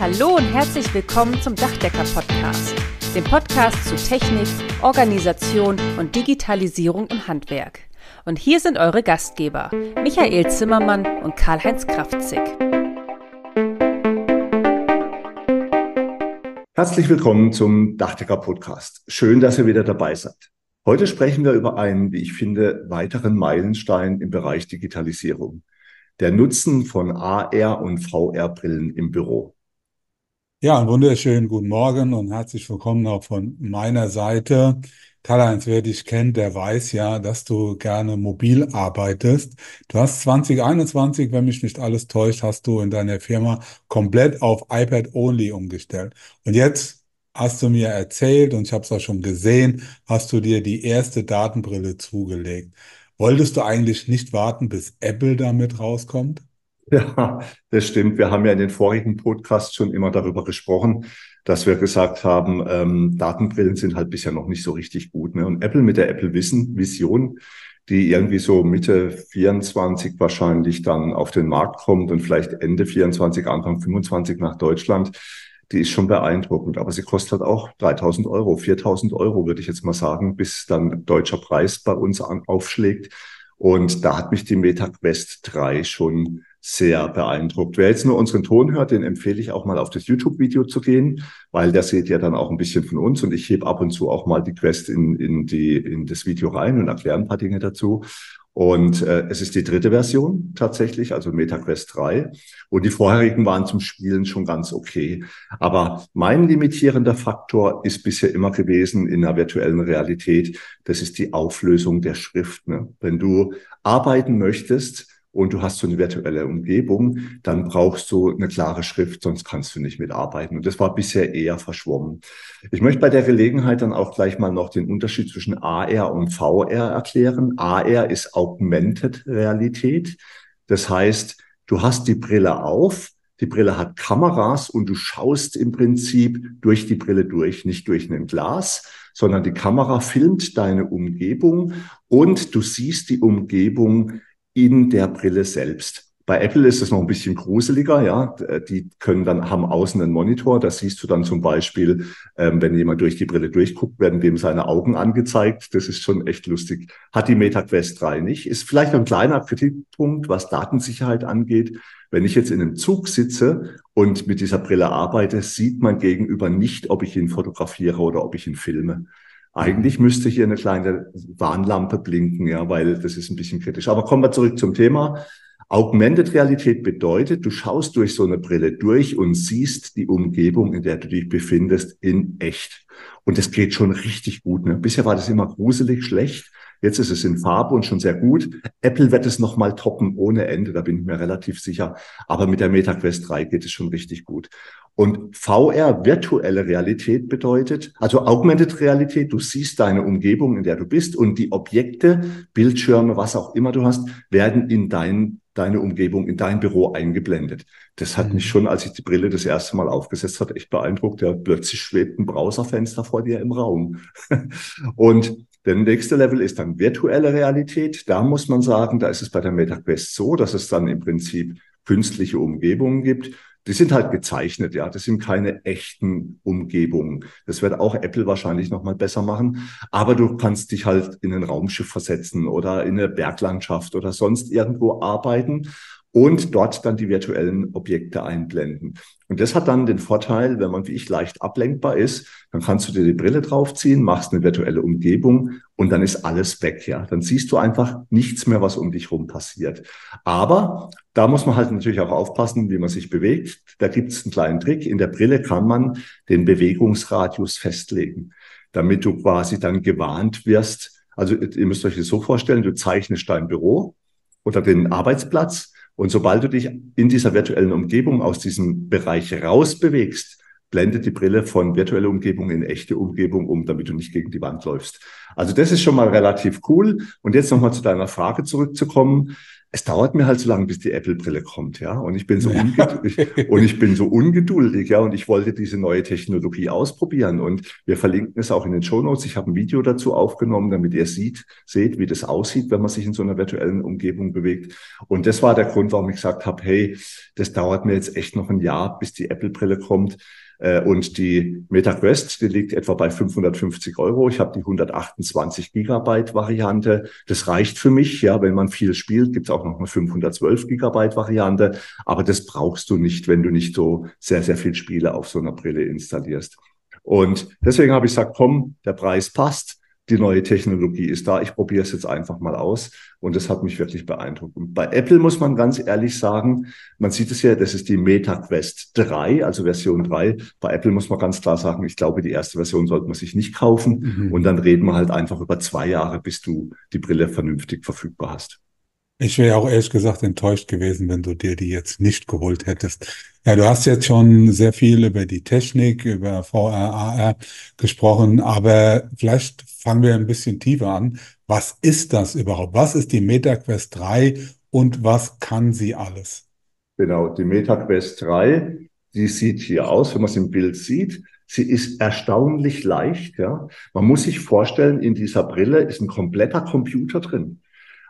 Hallo und herzlich willkommen zum Dachdecker Podcast, dem Podcast zu Technik, Organisation und Digitalisierung im Handwerk. Und hier sind eure Gastgeber, Michael Zimmermann und Karl-Heinz Kraftzig. Herzlich willkommen zum Dachdecker Podcast. Schön, dass ihr wieder dabei seid. Heute sprechen wir über einen, wie ich finde, weiteren Meilenstein im Bereich Digitalisierung. Der Nutzen von AR und VR-Brillen im Büro. Ja, einen wunderschönen guten Morgen und herzlich willkommen auch von meiner Seite. Karl-Heinz, wer dich kennt, der weiß ja, dass du gerne mobil arbeitest. Du hast 2021, wenn mich nicht alles täuscht, hast du in deiner Firma komplett auf iPad-Only umgestellt. Und jetzt hast du mir erzählt, und ich habe es auch schon gesehen, hast du dir die erste Datenbrille zugelegt. Wolltest du eigentlich nicht warten, bis Apple damit rauskommt? Ja, das stimmt. Wir haben ja in den vorigen Podcasts schon immer darüber gesprochen, dass wir gesagt haben, ähm, Datenbrillen sind halt bisher noch nicht so richtig gut. Ne? Und Apple mit der Apple Vision Vision, die irgendwie so Mitte 24 wahrscheinlich dann auf den Markt kommt und vielleicht Ende 24, Anfang 25 nach Deutschland, die ist schon beeindruckend. Aber sie kostet halt auch 3000 Euro, 4000 Euro, würde ich jetzt mal sagen, bis dann deutscher Preis bei uns an, aufschlägt. Und da hat mich die MetaQuest 3 schon sehr beeindruckt. Wer jetzt nur unseren Ton hört, den empfehle ich auch mal auf das YouTube-Video zu gehen, weil da seht ihr dann auch ein bisschen von uns und ich hebe ab und zu auch mal die Quest in, in, die, in das Video rein und erkläre ein paar Dinge dazu. Und äh, es ist die dritte Version tatsächlich, also MetaQuest 3. Und die vorherigen waren zum Spielen schon ganz okay. Aber mein limitierender Faktor ist bisher immer gewesen in der virtuellen Realität, das ist die Auflösung der Schrift. Ne? Wenn du arbeiten möchtest, und du hast so eine virtuelle Umgebung, dann brauchst du eine klare Schrift, sonst kannst du nicht mitarbeiten. Und das war bisher eher verschwommen. Ich möchte bei der Gelegenheit dann auch gleich mal noch den Unterschied zwischen AR und VR erklären. AR ist Augmented Realität. Das heißt, du hast die Brille auf, die Brille hat Kameras und du schaust im Prinzip durch die Brille durch, nicht durch ein Glas, sondern die Kamera filmt deine Umgebung und du siehst die Umgebung in der Brille selbst. Bei Apple ist es noch ein bisschen gruseliger, ja. Die können dann, haben außen einen Monitor. Da siehst du dann zum Beispiel, ähm, wenn jemand durch die Brille durchguckt, werden dem seine Augen angezeigt. Das ist schon echt lustig. Hat die MetaQuest 3 nicht. Ist vielleicht ein kleiner Kritikpunkt, was Datensicherheit angeht. Wenn ich jetzt in einem Zug sitze und mit dieser Brille arbeite, sieht man gegenüber nicht, ob ich ihn fotografiere oder ob ich ihn filme. Eigentlich müsste hier eine kleine Warnlampe blinken, ja, weil das ist ein bisschen kritisch. Aber kommen wir zurück zum Thema. Augmented Realität bedeutet, du schaust durch so eine Brille durch und siehst die Umgebung, in der du dich befindest, in echt. Und das geht schon richtig gut. Ne? Bisher war das immer gruselig schlecht. Jetzt ist es in Farbe und schon sehr gut. Apple wird es nochmal toppen ohne Ende, da bin ich mir relativ sicher. Aber mit der MetaQuest 3 geht es schon richtig gut. Und VR, virtuelle Realität bedeutet, also Augmented Realität, du siehst deine Umgebung, in der du bist und die Objekte, Bildschirme, was auch immer du hast, werden in dein, deine Umgebung, in dein Büro eingeblendet. Das hat mich mhm. schon, als ich die Brille das erste Mal aufgesetzt hat, echt beeindruckt. Ja, plötzlich schwebt ein Browserfenster vor dir im Raum. und der nächste Level ist dann virtuelle Realität. Da muss man sagen, da ist es bei der MetaQuest so, dass es dann im Prinzip künstliche Umgebungen gibt die sind halt gezeichnet, ja. Das sind keine echten Umgebungen. Das wird auch Apple wahrscheinlich nochmal besser machen. Aber du kannst dich halt in ein Raumschiff versetzen oder in eine Berglandschaft oder sonst irgendwo arbeiten und dort dann die virtuellen Objekte einblenden. Und das hat dann den Vorteil, wenn man wie ich leicht ablenkbar ist, dann kannst du dir die Brille draufziehen, machst eine virtuelle Umgebung und dann ist alles weg, ja. Dann siehst du einfach nichts mehr, was um dich rum passiert. Aber da muss man halt natürlich auch aufpassen, wie man sich bewegt. Da gibt es einen kleinen Trick. In der Brille kann man den Bewegungsradius festlegen, damit du quasi dann gewarnt wirst. Also ihr müsst euch das so vorstellen, du zeichnest dein Büro oder den Arbeitsplatz und sobald du dich in dieser virtuellen Umgebung aus diesem Bereich rausbewegst, blendet die Brille von virtuelle Umgebung in echte Umgebung um, damit du nicht gegen die Wand läufst. Also das ist schon mal relativ cool. Und jetzt nochmal zu deiner Frage zurückzukommen. Es dauert mir halt so lange, bis die Apple-Brille kommt, ja. Und ich bin so ungeduldig und ich bin so ungeduldig, ja. Und ich wollte diese neue Technologie ausprobieren. Und wir verlinken es auch in den Show Notes. Ich habe ein Video dazu aufgenommen, damit ihr sieht, seht, wie das aussieht, wenn man sich in so einer virtuellen Umgebung bewegt. Und das war der Grund, warum ich gesagt habe, hey, das dauert mir jetzt echt noch ein Jahr, bis die Apple-Brille kommt. Äh, und die MetaQuest, die liegt etwa bei 550 Euro. Ich habe die 128 Gigabyte Variante. Das reicht für mich. Ja, wenn man viel spielt, gibt es auch noch eine 512 Gigabyte Variante. Aber das brauchst du nicht, wenn du nicht so sehr, sehr viel Spiele auf so einer Brille installierst. Und deswegen habe ich gesagt, komm, der Preis passt die neue Technologie ist da, ich probiere es jetzt einfach mal aus. Und das hat mich wirklich beeindruckt. Und bei Apple muss man ganz ehrlich sagen, man sieht es ja, das ist die Meta Quest 3, also Version 3. Bei Apple muss man ganz klar sagen, ich glaube, die erste Version sollte man sich nicht kaufen. Mhm. Und dann reden wir halt einfach über zwei Jahre, bis du die Brille vernünftig verfügbar hast. Ich wäre auch ehrlich gesagt enttäuscht gewesen, wenn du dir die jetzt nicht geholt hättest. Ja, du hast jetzt schon sehr viel über die Technik, über VR, AR gesprochen, aber vielleicht fangen wir ein bisschen tiefer an. Was ist das überhaupt? Was ist die MetaQuest 3 und was kann sie alles? Genau, die MetaQuest 3, die sieht hier aus, wenn man es im Bild sieht. Sie ist erstaunlich leicht, ja. Man muss sich vorstellen, in dieser Brille ist ein kompletter Computer drin.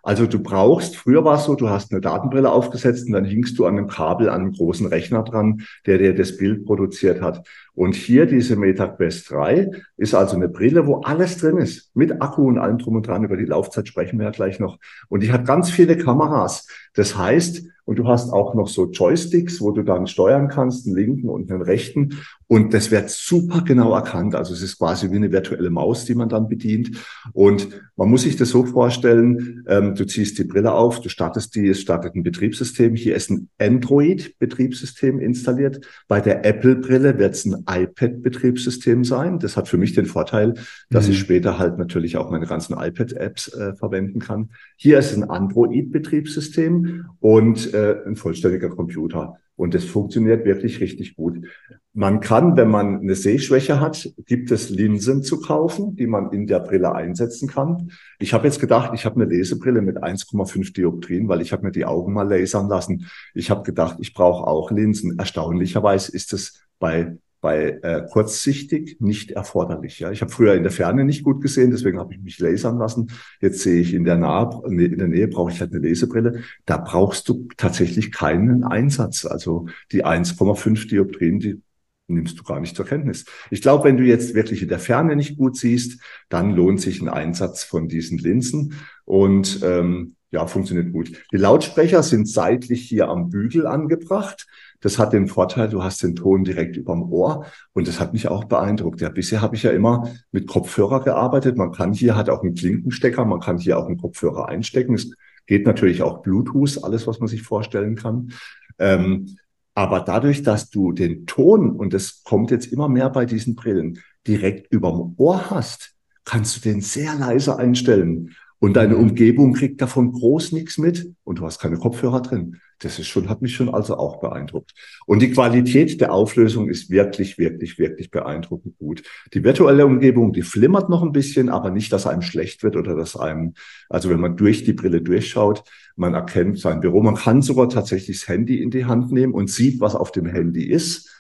Also du brauchst, früher war es so, du hast eine Datenbrille aufgesetzt und dann hingst du an einem Kabel an einem großen Rechner dran, der dir das Bild produziert hat. Und hier diese MetaQuest 3 ist also eine Brille, wo alles drin ist, mit Akku und allem drum und dran. Über die Laufzeit sprechen wir ja gleich noch. Und die hat ganz viele Kameras. Das heißt, und du hast auch noch so Joysticks, wo du dann steuern kannst, einen linken und einen rechten. Und das wird super genau erkannt. Also es ist quasi wie eine virtuelle Maus, die man dann bedient. Und man muss sich das so vorstellen, ähm, du ziehst die Brille auf, du startest die, es startet ein Betriebssystem. Hier ist ein Android-Betriebssystem installiert. Bei der Apple-Brille wird es ein iPad-Betriebssystem sein. Das hat für mich den Vorteil, dass mhm. ich später halt natürlich auch meine ganzen iPad-Apps äh, verwenden kann. Hier ist ein Android-Betriebssystem und äh, ein vollständiger Computer. Und das funktioniert wirklich richtig gut. Man kann, wenn man eine Sehschwäche hat, gibt es Linsen zu kaufen, die man in der Brille einsetzen kann. Ich habe jetzt gedacht, ich habe eine Lesebrille mit 1,5 Dioptrien, weil ich habe mir die Augen mal lasern lassen. Ich habe gedacht, ich brauche auch Linsen. Erstaunlicherweise ist es bei bei äh, kurzsichtig nicht erforderlich. Ja, ich habe früher in der Ferne nicht gut gesehen, deswegen habe ich mich lasern lassen. Jetzt sehe ich in der Nahe, in der Nähe brauche ich halt eine Lesebrille. Da brauchst du tatsächlich keinen Einsatz. Also die 1,5 Dioptrien, die nimmst du gar nicht zur Kenntnis. Ich glaube, wenn du jetzt wirklich in der Ferne nicht gut siehst, dann lohnt sich ein Einsatz von diesen Linsen und ähm, ja, funktioniert gut. Die Lautsprecher sind seitlich hier am Bügel angebracht. Das hat den Vorteil, du hast den Ton direkt überm Ohr und das hat mich auch beeindruckt. Ja, bisher habe ich ja immer mit Kopfhörer gearbeitet. Man kann hier hat auch einen Klinkenstecker, man kann hier auch einen Kopfhörer einstecken. Es geht natürlich auch Bluetooth, alles, was man sich vorstellen kann. Ähm, aber dadurch, dass du den Ton, und das kommt jetzt immer mehr bei diesen Brillen, direkt überm Ohr hast, kannst du den sehr leise einstellen. Und deine. Umgebung kriegt davon groß nichts mit und du hast keine Kopfhörer drin. Das ist schon, hat mich schon also auch beeindruckt. Und die Qualität der Auflösung ist wirklich, wirklich, wirklich beeindruckend gut. Die virtuelle Umgebung, die flimmert noch ein bisschen, aber nicht, dass einem schlecht wird oder dass einem, also wenn man durch die Brille durchschaut, man erkennt sein Büro. Man kann sogar tatsächlich das Handy in die Hand nehmen und sieht, was auf dem Handy ist.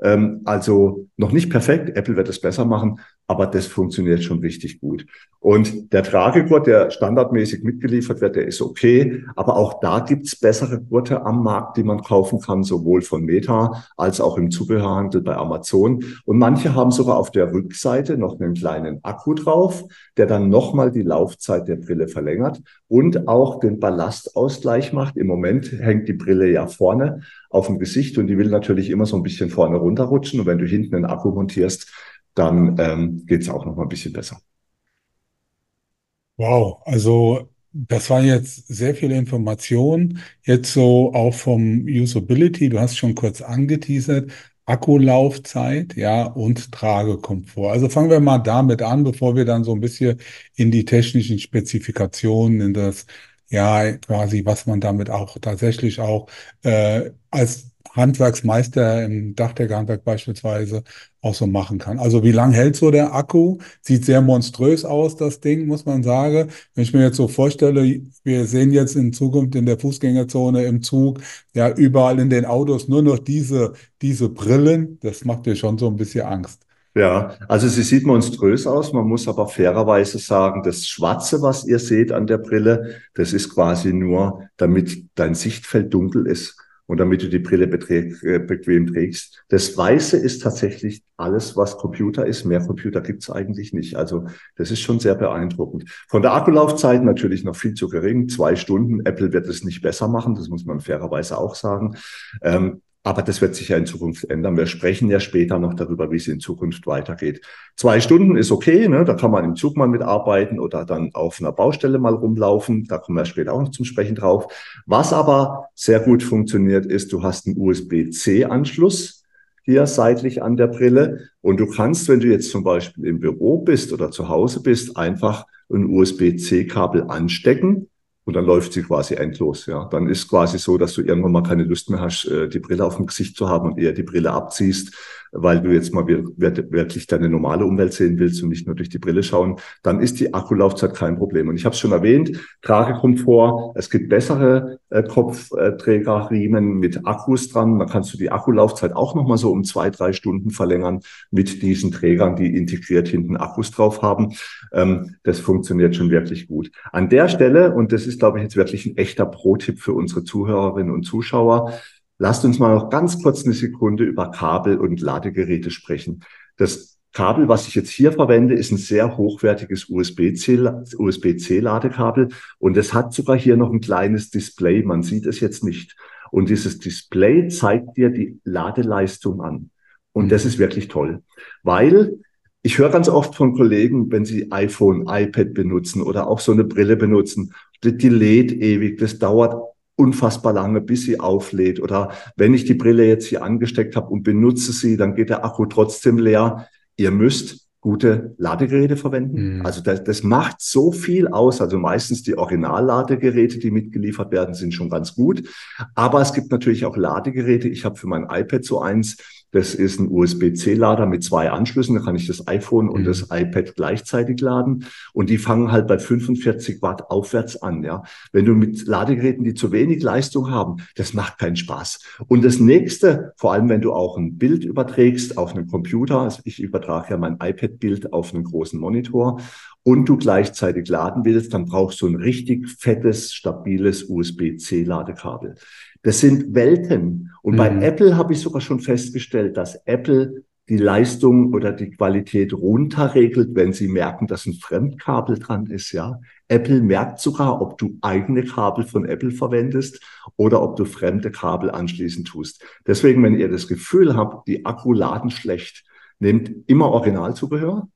Ähm, also noch nicht perfekt. Apple wird es besser machen, aber das funktioniert schon richtig gut. Und der Tragegurt, der standardmäßig mitgeliefert wird, der ist okay. Aber auch da gibt's bessere Gurte am Markt, die man kaufen kann, sowohl von Meta als auch im Zubehörhandel bei Amazon. Und manche haben sogar auf der Rückseite noch einen kleinen Akku drauf, der dann nochmal die Laufzeit der Brille verlängert und auch den Ballastausgleich macht. Im Moment hängt die Brille ja vorne auf dem Gesicht und die will natürlich immer so ein bisschen vorne runterrutschen. Und wenn du hinten einen Akku montierst, dann ähm, geht es auch noch mal ein bisschen besser. Wow, also das war jetzt sehr viel Information. Jetzt so auch vom Usability, du hast schon kurz angeteasert, Akkulaufzeit, ja, und Tragekomfort. Also fangen wir mal damit an, bevor wir dann so ein bisschen in die technischen Spezifikationen, in das, ja, quasi, was man damit auch tatsächlich auch äh, als Handwerksmeister im Dachdeckerhandwerk beispielsweise auch so machen kann. Also wie lang hält so der Akku? Sieht sehr monströs aus, das Ding, muss man sagen. Wenn ich mir jetzt so vorstelle, wir sehen jetzt in Zukunft in der Fußgängerzone, im Zug, ja, überall in den Autos nur noch diese, diese Brillen, das macht dir schon so ein bisschen Angst. Ja, also sie sieht monströs aus. Man muss aber fairerweise sagen, das Schwarze, was ihr seht an der Brille, das ist quasi nur, damit dein Sichtfeld dunkel ist und damit du die Brille äh, bequem trägst. Das Weiße ist tatsächlich alles, was Computer ist. Mehr Computer gibt's eigentlich nicht. Also das ist schon sehr beeindruckend. Von der Akkulaufzeit natürlich noch viel zu gering. Zwei Stunden. Apple wird es nicht besser machen. Das muss man fairerweise auch sagen. Ähm, aber das wird sich ja in Zukunft ändern. Wir sprechen ja später noch darüber, wie es in Zukunft weitergeht. Zwei Stunden ist okay, ne? da kann man im Zug mal mitarbeiten oder dann auf einer Baustelle mal rumlaufen. Da kommen wir später auch noch zum Sprechen drauf. Was aber sehr gut funktioniert, ist, du hast einen USB-C-Anschluss hier seitlich an der Brille und du kannst, wenn du jetzt zum Beispiel im Büro bist oder zu Hause bist, einfach ein USB-C-Kabel anstecken und dann läuft sie quasi endlos. Ja, dann ist quasi so, dass du irgendwann mal keine Lust mehr hast, äh, die Brille auf dem Gesicht zu haben und eher die Brille abziehst weil du jetzt mal wirklich deine normale Umwelt sehen willst und nicht nur durch die Brille schauen, dann ist die Akkulaufzeit kein Problem. Und ich habe es schon erwähnt, Tragekomfort, es gibt bessere äh, Kopfträgerriemen mit Akkus dran. Da kannst du die Akkulaufzeit auch nochmal so um zwei, drei Stunden verlängern mit diesen Trägern, die integriert hinten Akkus drauf haben. Ähm, das funktioniert schon wirklich gut. An der Stelle, und das ist, glaube ich, jetzt wirklich ein echter Pro-Tipp für unsere Zuhörerinnen und Zuschauer, Lasst uns mal noch ganz kurz eine Sekunde über Kabel und Ladegeräte sprechen. Das Kabel, was ich jetzt hier verwende, ist ein sehr hochwertiges USB-C-Ladekabel und es hat sogar hier noch ein kleines Display. Man sieht es jetzt nicht. Und dieses Display zeigt dir die Ladeleistung an. Und mhm. das ist wirklich toll, weil ich höre ganz oft von Kollegen, wenn sie iPhone, iPad benutzen oder auch so eine Brille benutzen, die lädt ewig, das dauert unfassbar lange, bis sie auflädt. Oder wenn ich die Brille jetzt hier angesteckt habe und benutze sie, dann geht der Akku trotzdem leer. Ihr müsst gute Ladegeräte verwenden. Mhm. Also das, das macht so viel aus. Also meistens die Originalladegeräte, die mitgeliefert werden, sind schon ganz gut. Aber es gibt natürlich auch Ladegeräte. Ich habe für mein iPad so eins, das ist ein USB-C-Lader mit zwei Anschlüssen. Da kann ich das iPhone und mhm. das iPad gleichzeitig laden. Und die fangen halt bei 45 Watt aufwärts an. Ja, wenn du mit Ladegeräten, die zu wenig Leistung haben, das macht keinen Spaß. Und das nächste, vor allem wenn du auch ein Bild überträgst auf einen Computer, also ich übertrage ja mein iPad-Bild auf einen großen Monitor und du gleichzeitig laden willst, dann brauchst du ein richtig fettes, stabiles USB-C-Ladekabel. Das sind Welten. Und mhm. bei Apple habe ich sogar schon festgestellt, dass Apple die Leistung oder die Qualität runterregelt, wenn sie merken, dass ein Fremdkabel dran ist, ja. Apple merkt sogar, ob du eigene Kabel von Apple verwendest oder ob du fremde Kabel anschließen tust. Deswegen, wenn ihr das Gefühl habt, die Akku laden schlecht, nehmt immer Originalzubehör,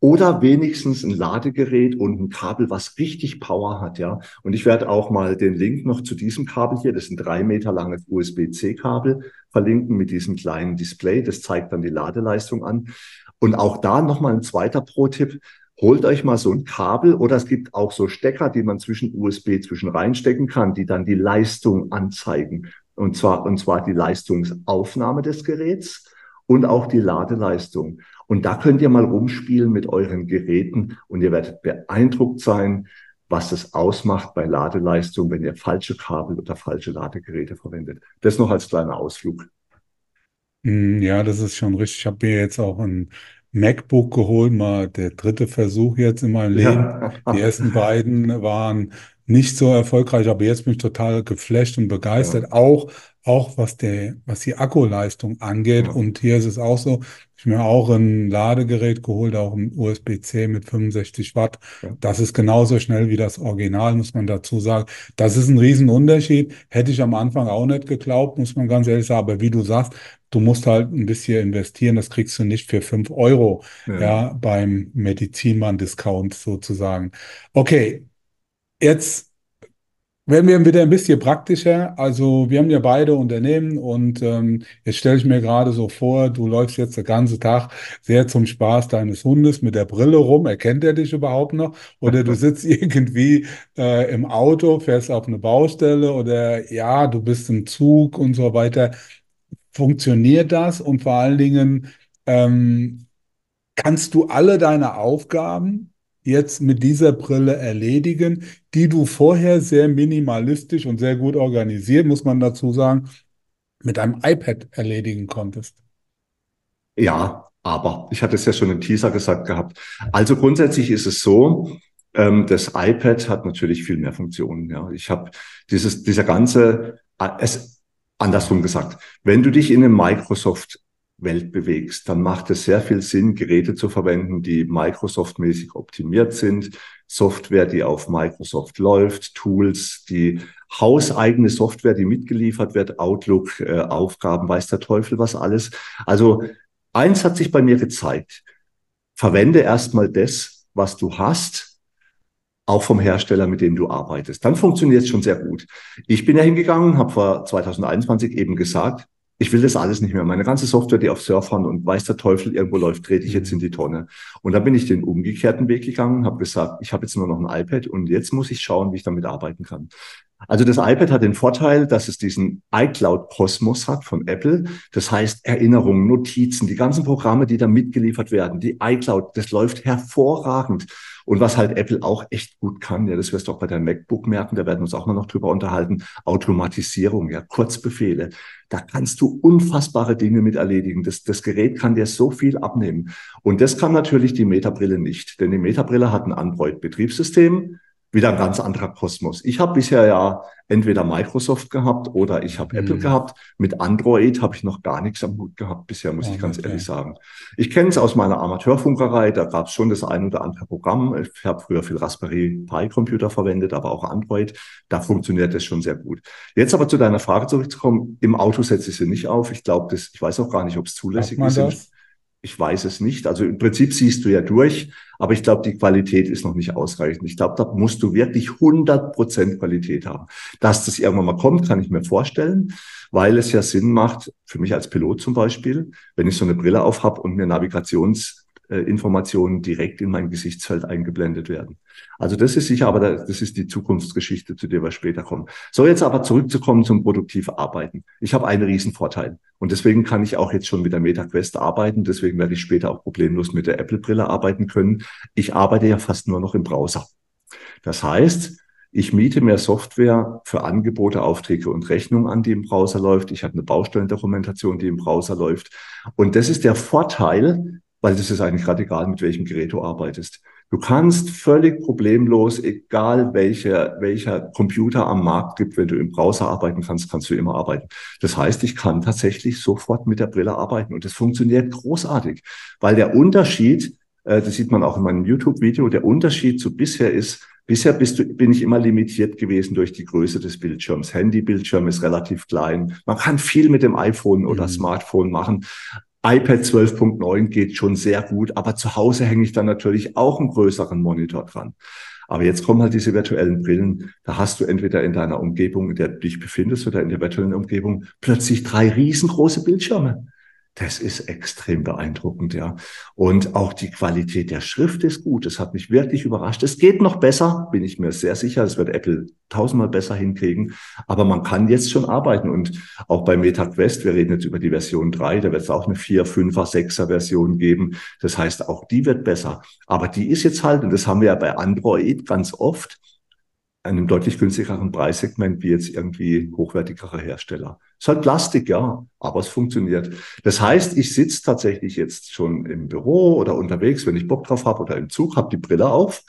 oder wenigstens ein Ladegerät und ein Kabel, was richtig Power hat, ja. Und ich werde auch mal den Link noch zu diesem Kabel hier, das ist ein drei Meter langes USB-C-Kabel, verlinken mit diesem kleinen Display. Das zeigt dann die Ladeleistung an. Und auch da nochmal ein zweiter Pro-Tipp. Holt euch mal so ein Kabel oder es gibt auch so Stecker, die man zwischen USB zwischen reinstecken kann, die dann die Leistung anzeigen. Und zwar, und zwar die Leistungsaufnahme des Geräts und auch die Ladeleistung. Und da könnt ihr mal rumspielen mit euren Geräten und ihr werdet beeindruckt sein, was es ausmacht bei Ladeleistung, wenn ihr falsche Kabel oder falsche Ladegeräte verwendet. Das noch als kleiner Ausflug. Hm, ja, das ist schon richtig. Ich habe mir jetzt auch ein MacBook geholt, mal der dritte Versuch jetzt in meinem Leben. Ja. Die ersten beiden waren nicht so erfolgreich, aber jetzt bin ich total geflasht und begeistert. Ja. Auch, auch was der, was die Akkuleistung angeht. Und hier ist es auch so. Ich habe mir auch ein Ladegerät geholt, auch ein USB-C mit 65 Watt. Das ist genauso schnell wie das Original, muss man dazu sagen. Das ist ein Riesenunterschied. Hätte ich am Anfang auch nicht geglaubt, muss man ganz ehrlich sagen. Aber wie du sagst, du musst halt ein bisschen investieren. Das kriegst du nicht für fünf Euro, ja, ja beim Medizinmann-Discount sozusagen. Okay. Jetzt werden wir wieder ein bisschen praktischer. Also wir haben ja beide Unternehmen und ähm, jetzt stelle ich mir gerade so vor, du läufst jetzt den ganzen Tag sehr zum Spaß deines Hundes mit der Brille rum. Erkennt er dich überhaupt noch? Oder du sitzt irgendwie äh, im Auto, fährst auf eine Baustelle oder ja, du bist im Zug und so weiter. funktioniert das und vor allen Dingen ähm, kannst du alle deine Aufgaben jetzt mit dieser Brille erledigen, die du vorher sehr minimalistisch und sehr gut organisiert, muss man dazu sagen, mit einem iPad erledigen konntest. Ja, aber ich hatte es ja schon im Teaser gesagt gehabt. Also grundsätzlich ist es so, ähm, das iPad hat natürlich viel mehr Funktionen. Ja, ich habe dieses, dieser ganze, äh, es andersrum gesagt, wenn du dich in einem Microsoft Welt bewegst, dann macht es sehr viel Sinn, Geräte zu verwenden, die Microsoft-mäßig optimiert sind, Software, die auf Microsoft läuft, Tools, die hauseigene Software, die mitgeliefert wird, Outlook, äh, Aufgaben, weiß der Teufel was alles. Also eins hat sich bei mir gezeigt. Verwende erstmal das, was du hast, auch vom Hersteller, mit dem du arbeitest. Dann funktioniert es schon sehr gut. Ich bin ja hingegangen, habe vor 2021 eben gesagt, ich will das alles nicht mehr. Meine ganze Software, die auf Surfern und weiß der Teufel irgendwo läuft, trete ich jetzt in die Tonne. Und dann bin ich den umgekehrten Weg gegangen, habe gesagt, ich habe jetzt nur noch ein iPad und jetzt muss ich schauen, wie ich damit arbeiten kann. Also das iPad hat den Vorteil, dass es diesen iCloud-Kosmos hat von Apple. Das heißt Erinnerungen, Notizen, die ganzen Programme, die da mitgeliefert werden, die iCloud, das läuft hervorragend. Und was halt Apple auch echt gut kann, ja, das wirst du auch bei deinem MacBook merken, da werden wir uns auch mal noch drüber unterhalten, Automatisierung, ja, Kurzbefehle. Da kannst du unfassbare Dinge mit erledigen. Das, das Gerät kann dir so viel abnehmen. Und das kann natürlich die Metabrille nicht, denn die Metabrille hat ein Android-Betriebssystem, wieder ein ganz anderer Kosmos. Ich habe bisher ja entweder Microsoft gehabt oder ich habe mhm. Apple gehabt. Mit Android habe ich noch gar nichts am Hut gehabt bisher, muss ja, ich ganz okay. ehrlich sagen. Ich kenne es aus meiner Amateurfunkerei, da gab es schon das ein oder andere Programm. Ich habe früher viel Raspberry Pi Computer verwendet, aber auch Android. Da funktioniert das schon sehr gut. Jetzt aber zu deiner Frage zurückzukommen. Im Auto setze ich sie nicht auf. Ich glaube, das, ich weiß auch gar nicht, ob es zulässig ist. Das? Ich weiß es nicht. Also im Prinzip siehst du ja durch, aber ich glaube, die Qualität ist noch nicht ausreichend. Ich glaube, da musst du wirklich 100 Prozent Qualität haben. Dass das irgendwann mal kommt, kann ich mir vorstellen, weil es ja Sinn macht, für mich als Pilot zum Beispiel, wenn ich so eine Brille auf habe und mir Navigations äh, direkt in mein Gesichtsfeld eingeblendet werden. Also das ist sicher, aber das ist die Zukunftsgeschichte, zu der wir später kommen. So, jetzt aber zurückzukommen zum produktiv Arbeiten. Ich habe einen Riesenvorteil und deswegen kann ich auch jetzt schon mit der MetaQuest arbeiten. Deswegen werde ich später auch problemlos mit der Apple-Brille arbeiten können. Ich arbeite ja fast nur noch im Browser. Das heißt, ich miete mehr Software für Angebote, Aufträge und Rechnungen an, die im Browser läuft. Ich habe eine Baustellendokumentation, die im Browser läuft. Und das ist der Vorteil, weil das ist eigentlich gerade egal, mit welchem Gerät du arbeitest. Du kannst völlig problemlos, egal welcher, welcher Computer am Markt gibt, wenn du im Browser arbeiten kannst, kannst du immer arbeiten. Das heißt, ich kann tatsächlich sofort mit der Brille arbeiten und das funktioniert großartig, weil der Unterschied, äh, das sieht man auch in meinem YouTube-Video, der Unterschied zu bisher ist, Bisher bist du, bin ich immer limitiert gewesen durch die Größe des Bildschirms. Handybildschirm ist relativ klein. Man kann viel mit dem iPhone oder mhm. Smartphone machen iPad 12.9 geht schon sehr gut, aber zu Hause hänge ich dann natürlich auch einen größeren Monitor dran. Aber jetzt kommen halt diese virtuellen Brillen. Da hast du entweder in deiner Umgebung, in der du dich befindest oder in der virtuellen Umgebung plötzlich drei riesengroße Bildschirme. Das ist extrem beeindruckend, ja. Und auch die Qualität der Schrift ist gut. Das hat mich wirklich überrascht. Es geht noch besser, bin ich mir sehr sicher. Das wird Apple tausendmal besser hinkriegen. Aber man kann jetzt schon arbeiten. Und auch bei MetaQuest, wir reden jetzt über die Version 3, da wird es auch eine 4, 5er, 6er Version geben. Das heißt, auch die wird besser. Aber die ist jetzt halt, und das haben wir ja bei Android ganz oft, einem deutlich günstigeren Preissegment wie jetzt irgendwie hochwertigere Hersteller. Ist halt Plastik, ja, aber es funktioniert. Das heißt, ich sitze tatsächlich jetzt schon im Büro oder unterwegs, wenn ich Bock drauf habe oder im Zug, habe die Brille auf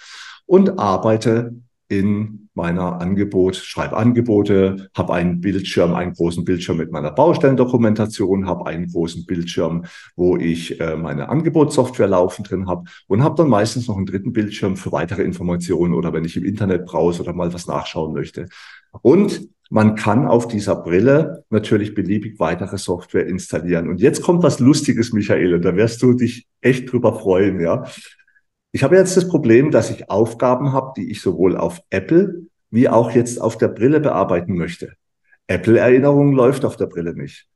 und arbeite in meiner Angebot, schreibe Angebote, habe einen Bildschirm, einen großen Bildschirm mit meiner Baustellendokumentation, habe einen großen Bildschirm, wo ich äh, meine Angebotssoftware laufen drin habe und habe dann meistens noch einen dritten Bildschirm für weitere Informationen oder wenn ich im Internet browse oder mal was nachschauen möchte. Und man kann auf dieser Brille natürlich beliebig weitere Software installieren. Und jetzt kommt was Lustiges, Michael, und da wirst du dich echt drüber freuen, ja. Ich habe jetzt das Problem, dass ich Aufgaben habe, die ich sowohl auf Apple wie auch jetzt auf der Brille bearbeiten möchte. Apple-Erinnerung läuft auf der Brille nicht.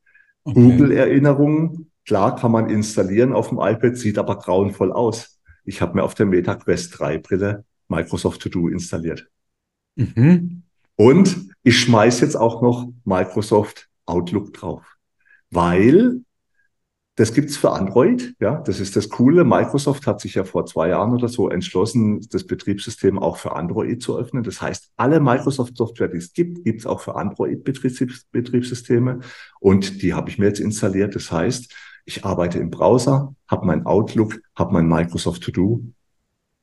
Okay. Google-Erinnerungen, klar, kann man installieren auf dem iPad, sieht aber grauenvoll aus. Ich habe mir auf der Meta Quest 3 Brille Microsoft To Do installiert. Mhm. Und ich schmeiß jetzt auch noch Microsoft Outlook drauf. weil das gibt's für Android, ja, das ist das Coole. Microsoft hat sich ja vor zwei Jahren oder so entschlossen, das Betriebssystem auch für Android zu öffnen. Das heißt, alle Microsoft-Software, die es gibt, gibt's auch für Android-Betriebssysteme. Und die habe ich mir jetzt installiert. Das heißt, ich arbeite im Browser, habe mein Outlook, habe mein Microsoft To Do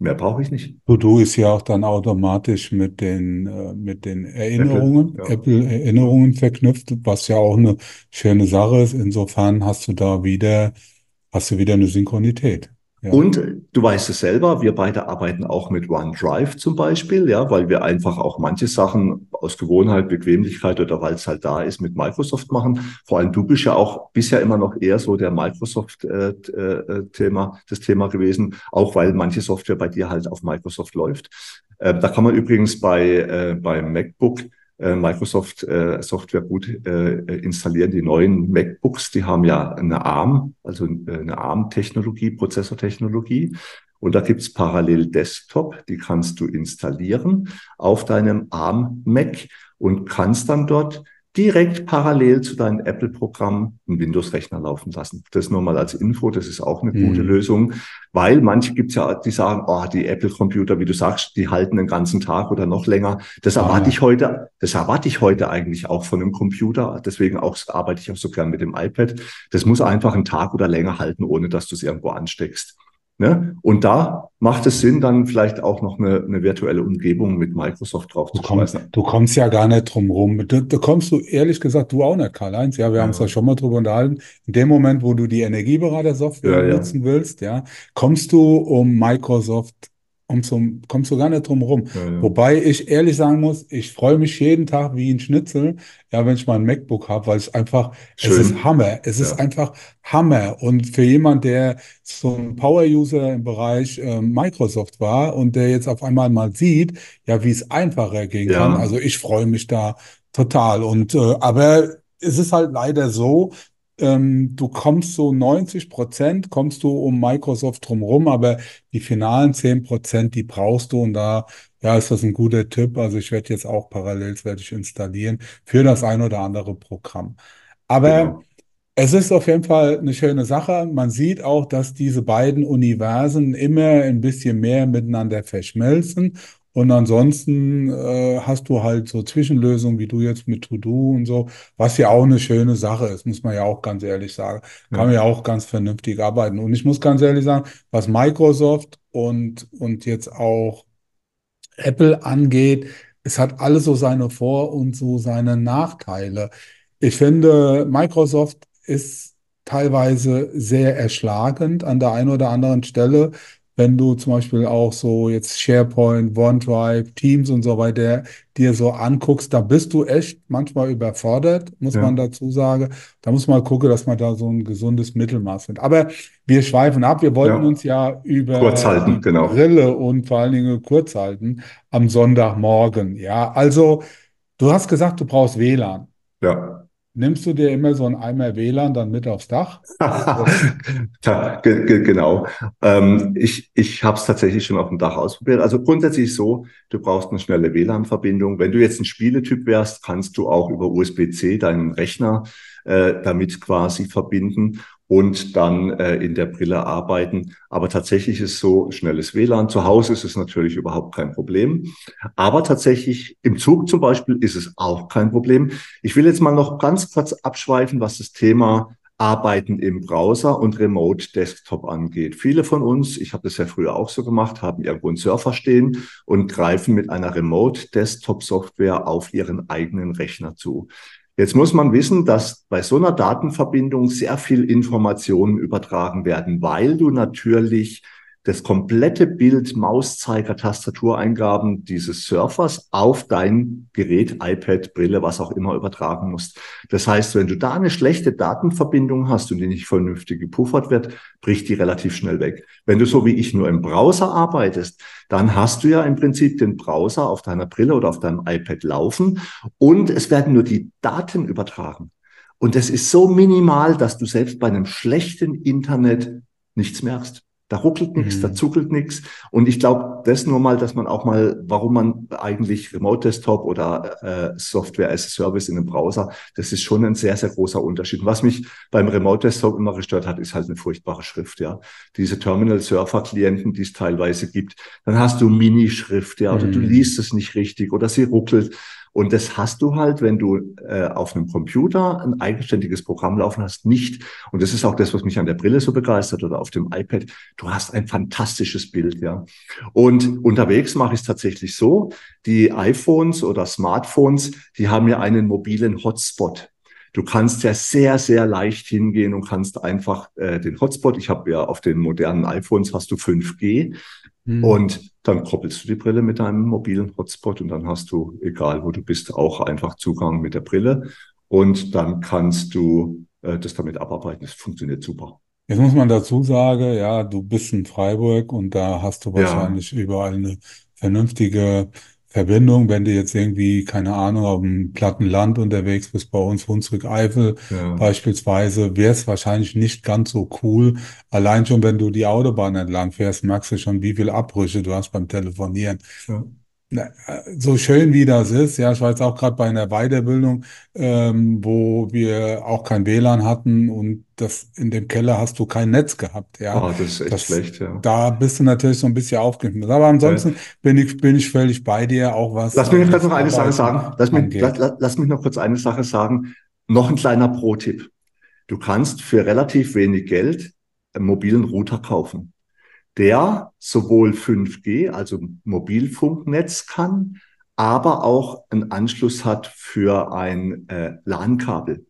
Mehr brauche ich nicht. To-Do ist ja auch dann automatisch mit den, äh, mit den Erinnerungen, Apple, ja. Apple-Erinnerungen verknüpft, was ja auch eine schöne Sache ist. Insofern hast du da wieder, hast du wieder eine Synchronität. Und du weißt es selber, wir beide arbeiten auch mit OneDrive zum Beispiel, ja, weil wir einfach auch manche Sachen aus Gewohnheit, Bequemlichkeit oder weil es halt da ist, mit Microsoft machen. Vor allem du bist ja auch bisher immer noch eher so der Microsoft-Thema, äh, äh, das Thema gewesen, auch weil manche Software bei dir halt auf Microsoft läuft. Äh, da kann man übrigens bei, äh, beim MacBook äh, Microsoft äh, Software gut äh, installieren. Die neuen MacBooks, die haben ja eine ARM, also äh, eine ARM-Technologie, Prozessortechnologie. Und da gibt's parallel Desktop, die kannst du installieren auf deinem ARM Mac und kannst dann dort direkt parallel zu deinem Apple-Programm einen Windows-Rechner laufen lassen. Das nur mal als Info, das ist auch eine mhm. gute Lösung, weil manche gibt's ja, die sagen, oh, die Apple-Computer, wie du sagst, die halten den ganzen Tag oder noch länger. Das ah, erwarte ich heute, das erwarte ich heute eigentlich auch von einem Computer. Deswegen auch arbeite ich auch so gern mit dem iPad. Das muss einfach einen Tag oder länger halten, ohne dass du es irgendwo ansteckst. Ne? Und da macht es Sinn, dann vielleicht auch noch eine, eine virtuelle Umgebung mit Microsoft drauf du zu kommst. Du kommst ja gar nicht drum rum. Da, da kommst du, ehrlich gesagt, du auch nicht, Karl-Heinz. Ja, wir ja. haben uns ja schon mal drüber unterhalten. In dem Moment, wo du die Energieberater-Software ja, nutzen ja. willst, ja, kommst du um Microsoft um zum, kommst du gar nicht drum rum. Ja, ja. Wobei ich ehrlich sagen muss, ich freue mich jeden Tag wie ein Schnitzel, ja, wenn ich mal ein MacBook habe, weil es einfach, Schön. es ist Hammer. Es ja. ist einfach Hammer. Und für jemand, der so ein Power-User im Bereich äh, Microsoft war und der jetzt auf einmal mal sieht, ja, wie es einfacher gehen kann. Also ich freue mich da total. Und äh, aber es ist halt leider so, ähm, du kommst so 90 Prozent, kommst du um Microsoft drumherum, aber die finalen 10 Prozent, die brauchst du und da, ja, ist das ein guter Tipp. Also ich werde jetzt auch Parallels werde ich installieren für das ein oder andere Programm. Aber genau. Es ist auf jeden Fall eine schöne Sache. Man sieht auch, dass diese beiden Universen immer ein bisschen mehr miteinander verschmelzen und ansonsten äh, hast du halt so Zwischenlösungen, wie du jetzt mit To-Do und so, was ja auch eine schöne Sache ist, muss man ja auch ganz ehrlich sagen. Kann man ja auch ganz vernünftig arbeiten. Und ich muss ganz ehrlich sagen, was Microsoft und, und jetzt auch Apple angeht, es hat alles so seine Vor- und so seine Nachteile. Ich finde, Microsoft ist teilweise sehr erschlagend an der einen oder anderen Stelle wenn du zum Beispiel auch so jetzt SharePoint, OneDrive, Teams und so weiter dir so anguckst, da bist du echt manchmal überfordert, muss ja. man dazu sagen. Da muss man gucken, dass man da so ein gesundes Mittelmaß findet. Aber wir schweifen ab. Wir wollten ja. uns ja über Kurzhalten, genau. Brille und vor allen Dingen kurz halten am Sonntagmorgen. Ja, also du hast gesagt, du brauchst WLAN. Ja. Nimmst du dir immer so ein Eimer WLAN dann mit aufs Dach? ja, genau. Ähm, ich ich habe es tatsächlich schon auf dem Dach ausprobiert. Also grundsätzlich so, du brauchst eine schnelle WLAN-Verbindung. Wenn du jetzt ein Spieletyp wärst, kannst du auch über USB-C deinen Rechner äh, damit quasi verbinden und dann äh, in der Brille arbeiten. Aber tatsächlich ist so schnelles WLAN. Zu Hause ist es natürlich überhaupt kein Problem. Aber tatsächlich im Zug zum Beispiel ist es auch kein Problem. Ich will jetzt mal noch ganz kurz abschweifen, was das Thema Arbeiten im Browser und Remote Desktop angeht. Viele von uns, ich habe das ja früher auch so gemacht, haben irgendwo einen Surfer stehen und greifen mit einer Remote Desktop Software auf ihren eigenen Rechner zu. Jetzt muss man wissen, dass bei so einer Datenverbindung sehr viel Informationen übertragen werden, weil du natürlich das komplette Bild, Mauszeiger, Tastatureingaben dieses Surfers auf dein Gerät, iPad, Brille, was auch immer übertragen musst. Das heißt, wenn du da eine schlechte Datenverbindung hast und die nicht vernünftig gepuffert wird, bricht die relativ schnell weg. Wenn du so wie ich nur im Browser arbeitest, dann hast du ja im Prinzip den Browser auf deiner Brille oder auf deinem iPad laufen und es werden nur die Daten übertragen. Und das ist so minimal, dass du selbst bei einem schlechten Internet nichts merkst. Da ruckelt nichts, da Mhm. zuckelt nichts. Und ich glaube, das nur mal, dass man auch mal, warum man eigentlich Remote Desktop oder äh, Software as a Service in einem Browser, das ist schon ein sehr, sehr großer Unterschied. Und was mich beim Remote Desktop immer gestört hat, ist halt eine furchtbare Schrift, ja. Diese Terminal-Surfer-Klienten, die es teilweise gibt. Dann hast du Minischrift, ja, oder du Mhm. liest es nicht richtig oder sie ruckelt. Und das hast du halt, wenn du äh, auf einem Computer ein eigenständiges Programm laufen hast, nicht. Und das ist auch das, was mich an der Brille so begeistert oder auf dem iPad. Du hast ein fantastisches Bild, ja. Und unterwegs mache ich es tatsächlich so. Die iPhones oder Smartphones, die haben ja einen mobilen Hotspot. Du kannst ja sehr, sehr leicht hingehen und kannst einfach äh, den Hotspot, ich habe ja auf den modernen iPhones hast du 5G Mhm. und dann koppelst du die Brille mit deinem mobilen Hotspot und dann hast du, egal wo du bist, auch einfach Zugang mit der Brille und dann kannst du äh, das damit abarbeiten. Das funktioniert super. Jetzt muss man dazu sagen, ja, du bist in Freiburg und da hast du Ja, wahrscheinlich überall eine vernünftige Verbindung. Wenn du jetzt irgendwie, keine Ahnung, auf dem platten Land unterwegs bist, bei uns Hunsrück-Eifel ja, beispielsweise, wäre es wahrscheinlich nicht ganz so cool. Allein schon, wenn du die Autobahn entlang fährst, merkst du schon, wie viele Abbrüche du hast beim Telefonieren. ja. Na, äh, So schön wie das ist, ja, ich war jetzt auch gerade bei einer Weiterbildung, ähm, wo wir auch kein WLAN hatten und das in dem Keller hast du kein Netz gehabt, ja. Ah, das ist echt Das, schlecht, ja. da bist du natürlich so ein bisschen aufgeschmissen. Aber ansonsten bin ich, bin ich völlig bei dir, auch was Lass mich äh, gerade das noch eine Sache sagen. Lass mich, lass, lass mich noch kurz eine Sache sagen. Noch ein kleiner Pro-Tipp. Du kannst für relativ wenig Geld einen mobilen Router kaufen, der sowohl 5G, also Mobilfunknetz kann, aber auch einen Anschluss hat für ein äh, LAN-Kabel.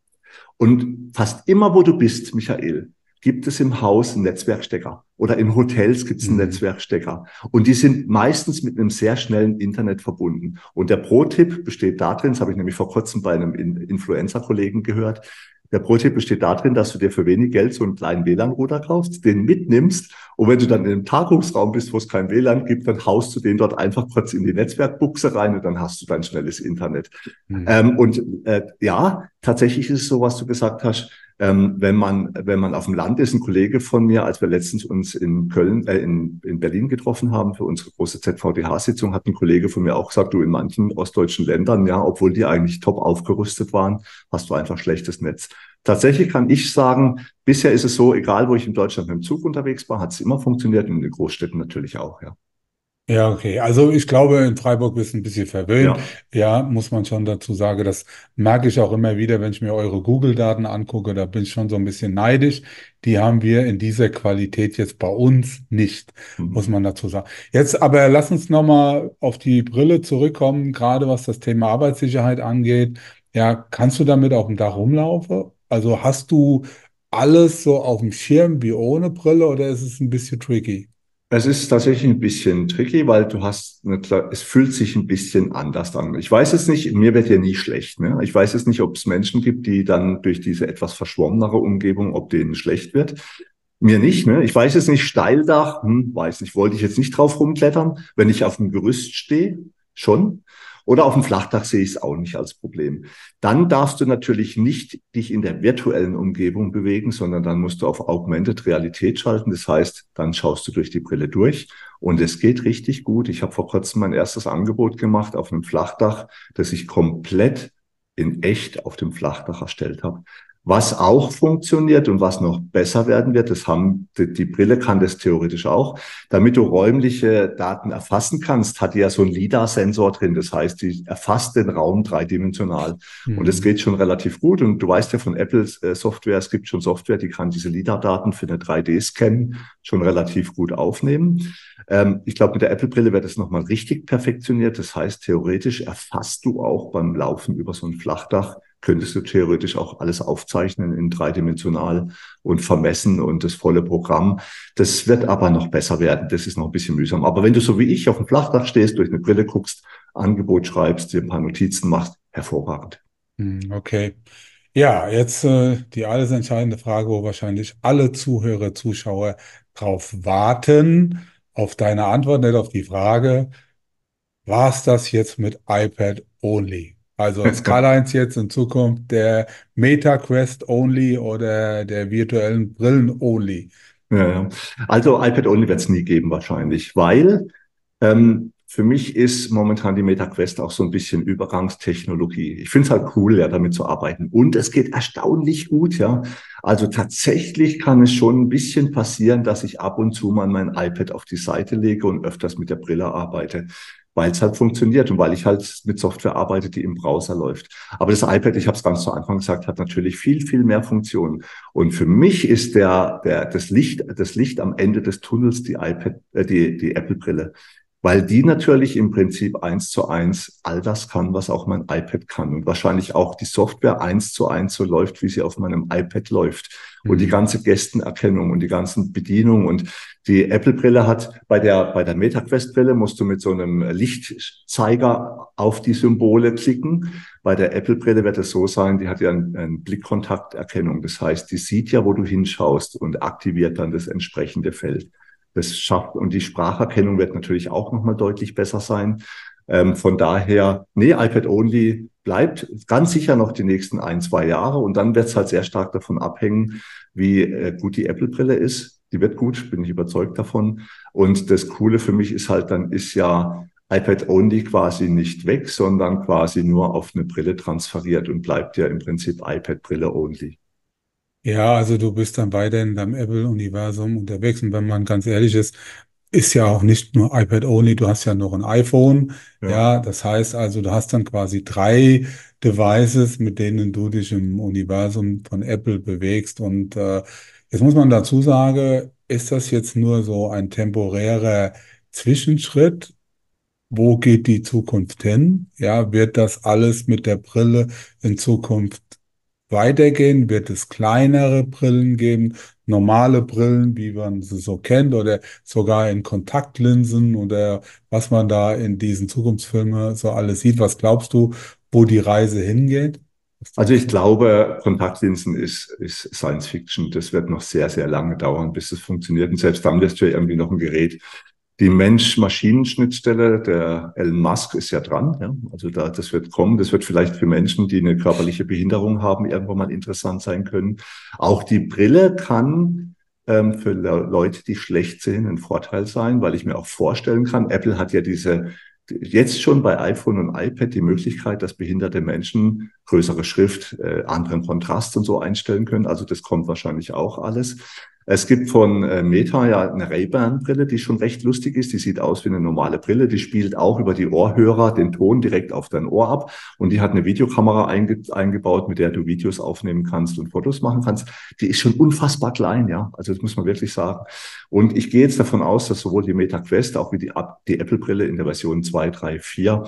Und fast immer, wo du bist, Michael, gibt es im Haus einen Netzwerkstecker oder in Hotels gibt es einen Mhm. Netzwerkstecker. Und die sind meistens mit einem sehr schnellen Internet verbunden. Und der Pro-Tipp besteht darin, das habe ich nämlich vor kurzem bei einem In- Influencer-Kollegen gehört, der Pro-Tipp besteht darin, dass du dir für wenig Geld so einen kleinen WLAN-Router kaufst, den mitnimmst und wenn du dann in einem Tagungsraum bist, wo es kein WLAN gibt, dann haust du den dort einfach kurz in die Netzwerkbuchse rein und dann hast du dein schnelles Internet. Mhm. Ähm, und äh, ja, tatsächlich ist es so, was du gesagt hast. Ähm, wenn man wenn man auf dem Land ist, ein Kollege von mir, als wir letztens uns in Köln, äh, in, in Berlin getroffen haben für unsere große ZVDH-Sitzung, hat ein Kollege von mir auch gesagt, du in manchen ostdeutschen Ländern, ja, obwohl die eigentlich top aufgerüstet waren, hast du einfach schlechtes Netz. Tatsächlich kann ich sagen, bisher ist es so, egal wo ich in Deutschland mit dem Zug unterwegs war, hat es immer funktioniert und in den Großstädten natürlich auch, ja. Ja, okay. Also ich glaube, in Freiburg bist du ein bisschen verwöhnt. Ja, Ja, muss man schon dazu sagen. Das merke ich auch immer wieder, wenn ich mir eure Google-Daten angucke. Da bin ich schon so ein bisschen neidisch. Die haben wir in dieser Qualität jetzt bei uns nicht, muss mhm. man dazu sagen. Jetzt aber lass uns nochmal auf die Brille zurückkommen, gerade was das Thema Arbeitssicherheit angeht. Ja, kannst du damit auf dem Dach rumlaufen? Also hast du alles so auf dem Schirm wie ohne Brille oder ist es ein bisschen tricky? Es ist tatsächlich ein bisschen tricky, weil du hast, eine, es fühlt sich ein bisschen anders an. Ich weiß es nicht, mir wird ja nie schlecht. Ne? Ich weiß es nicht, ob es Menschen gibt, die dann durch diese etwas verschwommenere Umgebung, ob denen schlecht wird. Mir nicht, ne? Ich weiß es nicht, Steildach, hm, weiß nicht, wollte ich jetzt nicht drauf rumklettern. Wenn ich auf dem Gerüst stehe, schon. Oder auf dem Flachdach sehe ich es auch nicht als Problem. Dann darfst du natürlich nicht dich in der virtuellen Umgebung bewegen, sondern dann musst du auf Augmented Realität schalten. Das heißt, dann schaust du durch die Brille durch und es geht richtig gut. Ich habe vor kurzem mein erstes Angebot gemacht auf einem Flachdach, das ich komplett in echt auf dem Flachdach erstellt habe. Was auch funktioniert und was noch besser werden wird, das haben, die, die Brille kann das theoretisch auch. Damit du räumliche Daten erfassen kannst, hat die ja so einen LIDAR-Sensor drin. Das heißt, die erfasst den Raum dreidimensional. Und es Mhm. geht schon relativ gut. Und du weißt ja von Apples äh, Software, es gibt schon Software, die kann diese LIDAR-Daten für eine 3D-Scan schon relativ gut aufnehmen. Ähm, ich glaube, mit der Apple-Brille wird es nochmal richtig perfektioniert. Das heißt, theoretisch erfasst du auch beim Laufen über so ein Flachdach könntest du theoretisch auch alles aufzeichnen in dreidimensional und vermessen und das volle Programm. Das wird aber noch besser werden. Das ist noch ein bisschen mühsam. Aber wenn du so wie ich auf dem Flachdach stehst, durch eine Brille guckst, Angebot schreibst, dir ein paar Notizen machst, hervorragend. Hm, Okay. Ja, jetzt äh, die alles entscheidende Frage, wo wahrscheinlich alle Zuhörer, Zuschauer drauf warten, auf deine Antwort, nicht auf die Frage, war es das jetzt mit iPad only? Also Karl-Heinz jetzt in Zukunft der Meta Quest only oder der virtuellen Brillen only? Ja. Also iPad Only wird es nie geben wahrscheinlich, weil ähm, für mich ist momentan die MetaQuest auch so ein bisschen Übergangstechnologie. Ich finde es halt cool, ja, damit zu arbeiten. Und es geht erstaunlich gut, ja. Also tatsächlich kann es schon ein bisschen passieren, dass ich ab und zu mal mein iPad auf die Seite lege und öfters mit der Brille arbeite weil es halt funktioniert und weil ich halt mit Software arbeite, die im Browser läuft. Aber das iPad, ich habe es ganz zu Anfang gesagt, hat natürlich viel, viel mehr Funktionen. Und für mich ist der, der, das Licht, das Licht am Ende des Tunnels die iPad, äh, die, die Apple-Brille weil die natürlich im Prinzip eins zu eins all das kann, was auch mein iPad kann und wahrscheinlich auch die Software eins zu eins so läuft, wie sie auf meinem iPad läuft mhm. und die mhm. ganze Gästenerkennung und die ganzen Bedienungen und die Apple-Brille hat bei der bei der MetaQuest-Brille musst du mit so einem Lichtzeiger auf die Symbole klicken. Bei der Apple-Brille wird es so sein, die hat ja eine ein Blickkontakterkennung. Das heißt, die sieht ja, wo du hinschaust und aktiviert dann das entsprechende Feld. Das schafft, und die Spracherkennung wird natürlich auch nochmal deutlich besser sein. Ähm, von daher, nee, iPad Only bleibt ganz sicher noch die nächsten ein, zwei Jahre. Und dann wird es halt sehr stark davon abhängen, wie äh, gut die Apple-Brille ist. Die wird gut, bin ich überzeugt davon. Und das Coole für mich ist halt, dann ist ja iPad Only quasi nicht weg, sondern quasi nur auf eine Brille transferiert und bleibt ja im Prinzip iPad Brille Only. Ja, also du bist dann weiter in deinem Apple-Universum unterwegs. Und wenn man ganz ehrlich ist, ist ja auch nicht nur iPad only, du hast ja noch ein iPhone. Ja. ja, das heißt also, du hast dann quasi drei Devices, mit denen du dich im Universum von Apple bewegst. Und äh, jetzt muss man dazu sagen, ist das jetzt nur so ein temporärer Zwischenschritt? Wo geht die Zukunft hin? Ja, wird das alles mit der Brille in Zukunft weitergehen? Wird es kleinere Brillen geben, normale Brillen, wie man sie so kennt, oder sogar in Kontaktlinsen oder was man da in diesen Zukunftsfilmen so alles sieht? Was glaubst du, wo die Reise hingeht? Also ich glaube, Kontaktlinsen ist, ist Science Fiction. Das wird noch sehr, sehr lange dauern, bis es funktioniert. Und selbst dann wirst du ja irgendwie noch ein Gerät die Mensch-Maschinen-Schnittstelle, der Elon Musk ist ja dran. Ja? Also da, das wird kommen. Das wird vielleicht für Menschen, die eine körperliche Behinderung haben, irgendwann mal interessant sein können. Auch die Brille kann ähm, für Leute, die schlecht sehen, ein Vorteil sein, weil ich mir auch vorstellen kann, Apple hat ja diese jetzt schon bei iPhone und iPad die Möglichkeit, dass behinderte Menschen größere Schrift, äh, anderen Kontrast und so einstellen können. Also das kommt wahrscheinlich auch alles. Es gibt von äh, Meta ja eine Ray-Ban-Brille, die schon recht lustig ist. Die sieht aus wie eine normale Brille. Die spielt auch über die Ohrhörer den Ton direkt auf dein Ohr ab. Und die hat eine Videokamera einge eingebaut, mit der du Videos aufnehmen kannst und Fotos machen kannst. Die ist schon unfassbar klein, ja. Also das muss man wirklich sagen. Und ich gehe jetzt davon aus, dass sowohl die Meta Quest auch wie die, die Apple-Brille in der Version 2, 3, 4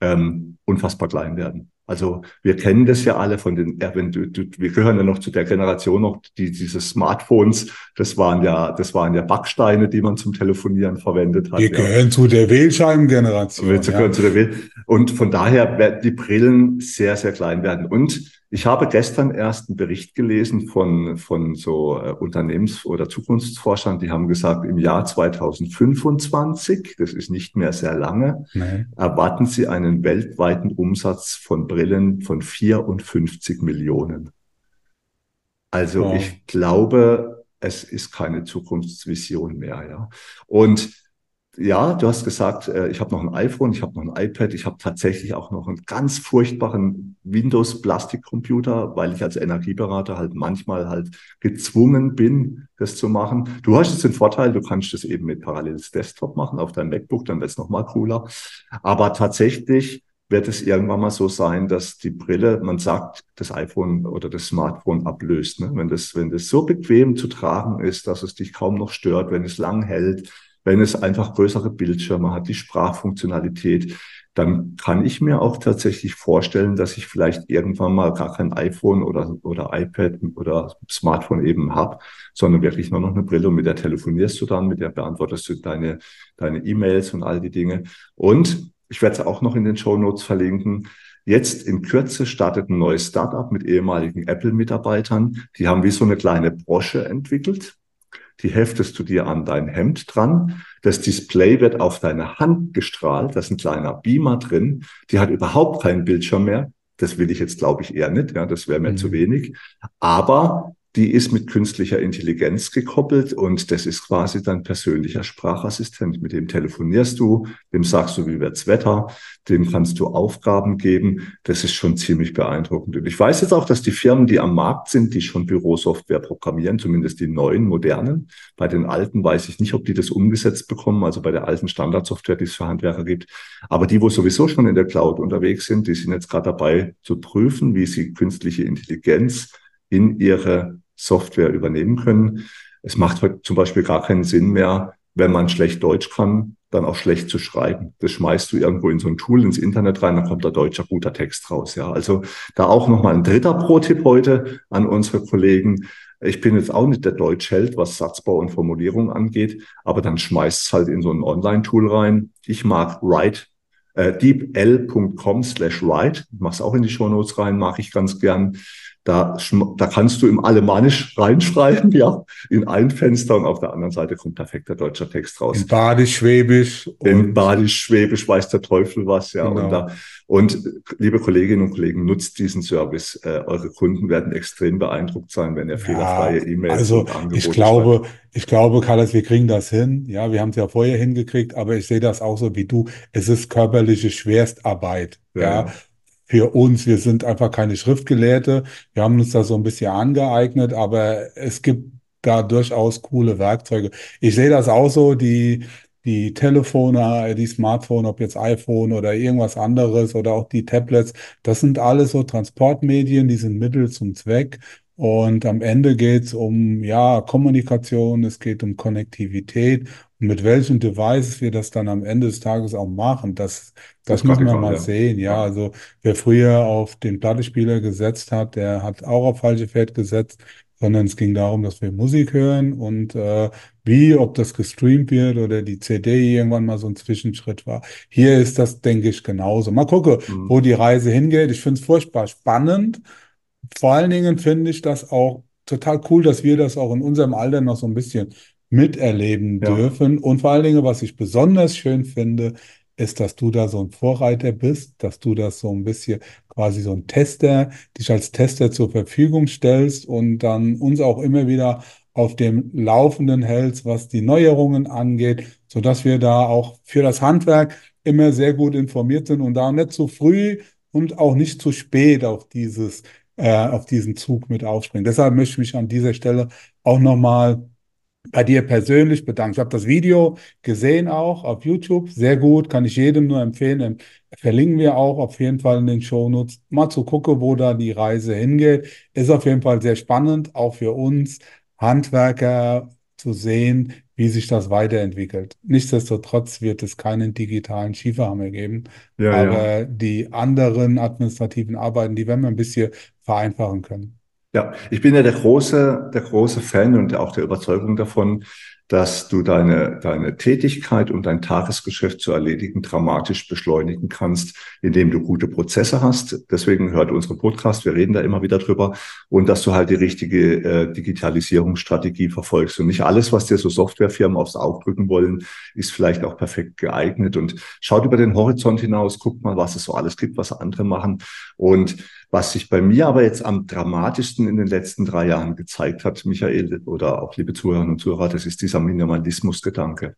ähm, unfassbar klein werden. Also wir kennen das ja alle von den, wenn du, du, wir gehören ja noch zu der Generation noch, die diese Smartphones, das waren ja, das waren ja Backsteine, die man zum Telefonieren verwendet hat. Wir gehören ja. zu der Wählscheibengeneration. Wir gehören ja. zu der Wähl und von daher werden die Brillen sehr, sehr klein werden. Und ich habe gestern erst einen Bericht gelesen von, von so äh, Unternehmens- oder Zukunftsforschern, die haben gesagt, im Jahr 2025, das ist nicht mehr sehr lange, nee. erwarten sie einen weltweiten Umsatz von Brillen von 54 Millionen. Also wow. ich glaube, es ist keine Zukunftsvision mehr, ja. Und ja, du hast gesagt, äh, ich habe noch ein iPhone, ich habe noch ein iPad, ich habe tatsächlich auch noch einen ganz furchtbaren Windows-Plastikcomputer, weil ich als Energieberater halt manchmal halt gezwungen bin, das zu machen. Du hast jetzt den Vorteil, du kannst das eben mit paralleles Desktop machen auf deinem MacBook, dann wird es nochmal cooler. Aber tatsächlich wird es irgendwann mal so sein, dass die Brille, man sagt, das iPhone oder das Smartphone ablöst. Ne? Wenn, das, wenn das so bequem zu tragen ist, dass es dich kaum noch stört, wenn es lang hält, wenn es einfach größere Bildschirme hat, die Sprachfunktionalität, dann kann ich mir auch tatsächlich vorstellen, dass ich vielleicht irgendwann mal gar kein iPhone oder, oder iPad oder Smartphone eben habe, sondern wirklich nur noch eine Brille und mit der telefonierst du dann, mit der beantwortest du deine, deine E-Mails und all die Dinge. Und ich werde es auch noch in den Show Notes verlinken. Jetzt in Kürze startet ein neues Startup mit ehemaligen Apple-Mitarbeitern. Die haben wie so eine kleine Brosche entwickelt die heftest du dir an dein Hemd dran. Das Display wird auf deine Hand gestrahlt. Da ist ein kleiner Beamer drin. Die hat überhaupt keinen Bildschirm mehr. Das will ich jetzt, glaube ich, eher nicht. Ja, das wäre mir mhm. zu wenig. Aber die ist mit künstlicher Intelligenz gekoppelt und das ist quasi dein persönlicher Sprachassistent. Mit dem telefonierst du, dem sagst du, wie wird's Wetter, dem kannst du Aufgaben geben. Das ist schon ziemlich beeindruckend. Und ich weiß jetzt auch, dass die Firmen, die am Markt sind, die schon Bürosoftware programmieren, zumindest die neuen, modernen. Bei den alten weiß ich nicht, ob die das umgesetzt bekommen, also bei der alten Standardsoftware, die es für Handwerker gibt. Aber die, wo sowieso schon in der Cloud unterwegs sind, die sind jetzt gerade dabei zu prüfen, wie sie künstliche Intelligenz in ihre Software übernehmen können. Es macht heute zum Beispiel gar keinen Sinn mehr, wenn man schlecht Deutsch kann, dann auch schlecht zu schreiben. Das schmeißt du irgendwo in so ein Tool ins Internet rein, dann kommt da deutscher guter Text raus. Ja, also da auch nochmal ein dritter Pro-Tipp heute an unsere Kollegen. Ich bin jetzt auch nicht der Deutschheld, was Satzbau und Formulierung angeht, aber dann schmeißt es halt in so ein Online-Tool rein. Ich mag Write äh, deepl.com slash write, mach's auch in die Show Notes rein, mache ich ganz gern. Da, da kannst du im Alemannisch reinschreiben, ja, in ein Fenster und auf der anderen Seite kommt perfekter deutscher Text raus. In Badisch, Schwäbisch. In Badisch, Schwäbisch weiß der Teufel was, ja. Genau. Und, da, und liebe Kolleginnen und Kollegen, nutzt diesen Service. Äh, eure Kunden werden extrem beeindruckt sein, wenn ihr ja, fehlerfreie E-Mails also und Angebote ich glaube, schreibt. ich glaube, Carlos, wir kriegen das hin. Ja, wir haben es ja vorher hingekriegt, aber ich sehe das auch so wie du. Es ist körperliche Schwerstarbeit. ja. ja für uns. Wir sind einfach keine Schriftgelehrte. Wir haben uns da so ein bisschen angeeignet, aber es gibt da durchaus coole Werkzeuge. Ich sehe das auch so, die, die Telefone, die Smartphone, ob jetzt iPhone oder irgendwas anderes oder auch die Tablets, das sind alles so Transportmedien, die sind Mittel zum Zweck. Und am Ende geht es um ja, Kommunikation, es geht um Konnektivität mit welchen Devices wir das dann am Ende des Tages auch machen, das, das, das muss man mal ja. sehen. Ja, also wer früher auf den Plattenspieler gesetzt hat, der hat auch auf falsche Pferd gesetzt, sondern es ging darum, dass wir Musik hören und äh, wie, ob das gestreamt wird oder die CD irgendwann mal so ein Zwischenschritt war. Hier ist das, denke ich, genauso. Mal gucken, mhm. wo die Reise hingeht. Ich finde es furchtbar spannend vor allen Dingen finde ich das auch total cool, dass wir das auch in unserem Alter noch so ein bisschen miterleben ja. dürfen. Und vor allen Dingen, was ich besonders schön finde, ist, dass du da so ein Vorreiter bist, dass du das so ein bisschen quasi so ein Tester, dich als Tester zur Verfügung stellst und dann uns auch immer wieder auf dem Laufenden hältst, was die Neuerungen angeht, so dass wir da auch für das Handwerk immer sehr gut informiert sind und da nicht zu früh und auch nicht zu spät auf dieses äh, auf diesen Zug mit aufspringen. Deshalb möchte ich mich an dieser Stelle auch nochmal bei dir persönlich bedanken. Ich habe das Video gesehen auch auf YouTube. Sehr gut, kann ich jedem nur empfehlen. Verlinken wir auch auf jeden Fall in den Shownotes. Mal zu gucken, wo da die Reise hingeht. Ist auf jeden Fall sehr spannend, auch für uns Handwerker zu sehen, wie sich das weiterentwickelt. Nichtsdestotrotz wird es keinen digitalen Schieferhammer geben, ja, aber ja. die anderen administrativen Arbeiten, die werden wir ein bisschen vereinfachen können. Ja, ich bin ja der große, der große Fan und auch der Überzeugung davon, dass du deine, deine Tätigkeit und dein Tagesgeschäft zu erledigen dramatisch beschleunigen kannst, indem du gute Prozesse hast. Deswegen hört unsere Podcast, wir reden da immer wieder drüber und dass du halt die richtige äh, Digitalisierungsstrategie verfolgst. Und nicht alles, was dir so Softwarefirmen aufs Auge drücken wollen, ist vielleicht auch perfekt geeignet. Und schaut über den Horizont hinaus, guckt mal, was es so alles gibt, was andere machen. Und was sich bei mir aber jetzt am dramatischsten in den letzten drei Jahren gezeigt hat, Michael oder auch liebe Zuhörerinnen und Zuhörer, das ist dieser Minimalismusgedanke.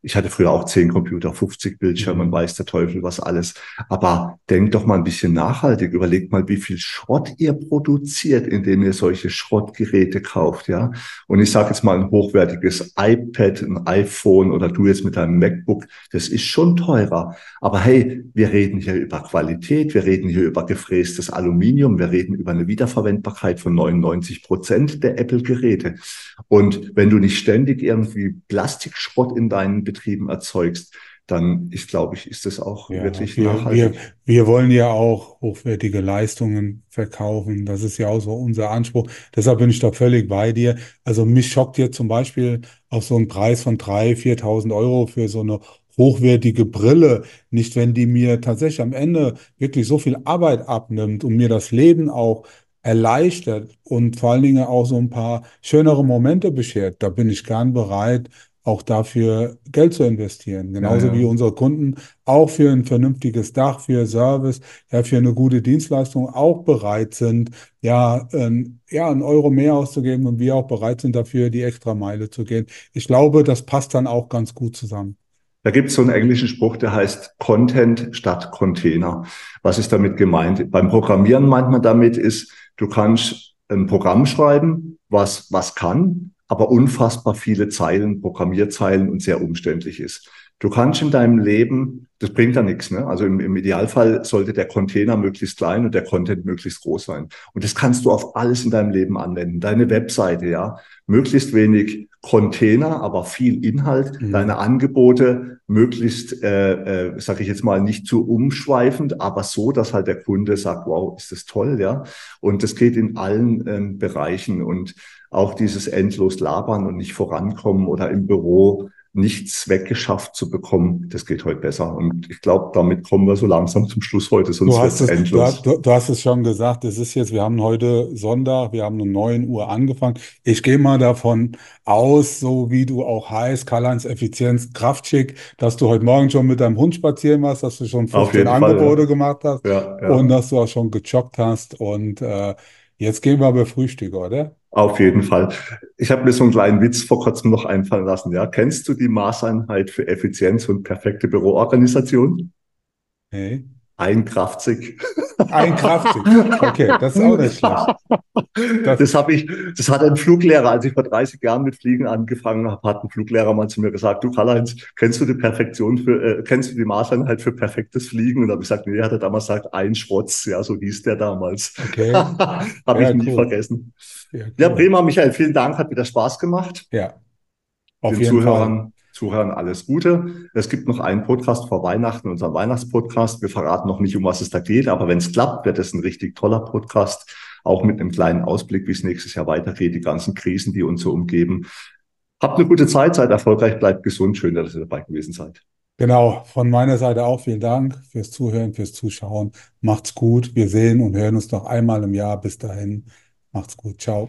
Ich hatte früher auch zehn Computer, 50 Bildschirme, mhm. weiß der Teufel was alles. Aber denkt doch mal ein bisschen nachhaltig. Überlegt mal, wie viel Schrott ihr produziert, indem ihr solche Schrottgeräte kauft, ja. Und ich sage jetzt mal ein hochwertiges iPad, ein iPhone oder du jetzt mit deinem MacBook, das ist schon teurer. Aber hey, wir reden hier über Qualität, wir reden hier über gefrästes Aluminium, wir reden über eine Wiederverwendbarkeit von 99 Prozent der Apple-Geräte. Und wenn du nicht ständig irgendwie Plastikschrott in deinen Betrieben erzeugst, dann ist, glaube ich, ist das auch ja, wirklich wir, nachhaltig. Wir, wir wollen ja auch hochwertige Leistungen verkaufen. Das ist ja auch so unser Anspruch. Deshalb bin ich da völlig bei dir. Also mich schockt jetzt zum Beispiel auf so einen Preis von 3.000, 4.000 Euro für so eine hochwertige Brille, nicht wenn die mir tatsächlich am Ende wirklich so viel Arbeit abnimmt und mir das Leben auch erleichtert und vor allen Dingen auch so ein paar schönere Momente beschert. Da bin ich gern bereit, auch dafür Geld zu investieren. Genauso Ja, ja. wie unsere Kunden auch für ein vernünftiges Dach, für Service, ja, für eine gute Dienstleistung auch bereit sind, ja, ähm, ja, einen Euro mehr auszugeben und wir auch bereit sind, dafür die extra Meile zu gehen. Ich glaube, das passt dann auch ganz gut zusammen. Da gibt es so einen englischen Spruch, der heißt Content statt Container. Was ist damit gemeint? Beim Programmieren meint man damit ist, du kannst ein Programm schreiben, was, was kann, aber unfassbar viele Zeilen, Programmierzeilen und sehr umständlich ist. Du kannst in deinem Leben, das bringt ja nichts, ne? Also im, im Idealfall sollte der Container möglichst klein und der Content möglichst groß sein. Und das kannst du auf alles in deinem Leben anwenden. Deine Webseite, ja, möglichst wenig Container, aber viel Inhalt. Mhm. Deine Angebote möglichst, äh, äh, sage ich jetzt mal, nicht zu umschweifend, aber so, dass halt der Kunde sagt, wow, ist das toll, ja. Und das geht in allen ähm, Bereichen und auch dieses endlos labern und nicht vorankommen oder im Büro nichts weggeschafft zu bekommen, das geht heute besser. Und ich glaube, damit kommen wir so langsam zum Schluss heute, sonst Du wird hast es endlos. du, du hast es schon gesagt, es ist jetzt, wir haben heute Sonntag, wir haben um 9 Uhr angefangen. Ich gehe mal davon aus, so wie du auch heißt, Karl-Heinz Effizienz, Kraftschick, dass du heute Morgen schon mit deinem Hund spazieren warst, dass du schon Auf 15 jeden Fall, Angebote ja. gemacht hast Ja, ja. und dass du auch schon gejoggt hast. Und äh, jetzt gehen wir aber Frühstück, oder? Auf jeden Fall. Ich habe mir so einen kleinen Witz vor kurzem noch einfallen lassen. Ja, kennst du die Maßeinheit für Effizienz und perfekte Büroorganisation? Hey. Ein Kraftzig. Ein Kraftschick. Okay, das ist auch nicht schlecht. Das- Das habe ich, das hat ein Fluglehrer, als ich vor 30 Jahren mit Fliegen angefangen habe, hat ein Fluglehrer mal zu mir gesagt, du Karl-Heinz, kennst du die Perfektion für, äh, kennst du die Maßeinheit für perfektes Fliegen? Und da habe ich gesagt, nee, hat er damals gesagt, ein Schrotz, ja, so hieß der damals. Okay. habe Ja, ich nie cool. vergessen. Ja, Ja, cool. prima, Michael, vielen Dank, hat wieder Spaß gemacht. Ja, auf Den jeden Fall. Zuhörern alles Gute. Es gibt noch einen Podcast vor Weihnachten, unseren Weihnachtspodcast. Wir verraten noch nicht, um was es da geht, aber wenn es klappt, wird es ein richtig toller Podcast. Auch mit einem kleinen Ausblick, wie es nächstes Jahr weitergeht, die ganzen Krisen, die uns so umgeben. Habt eine gute Zeit, seid erfolgreich, bleibt gesund. Schön, dass ihr dabei gewesen seid. Genau, von meiner Seite auch vielen Dank fürs Zuhören, fürs Zuschauen. Macht's gut. Wir sehen und hören uns noch einmal im Jahr. Bis dahin, macht's gut. Ciao.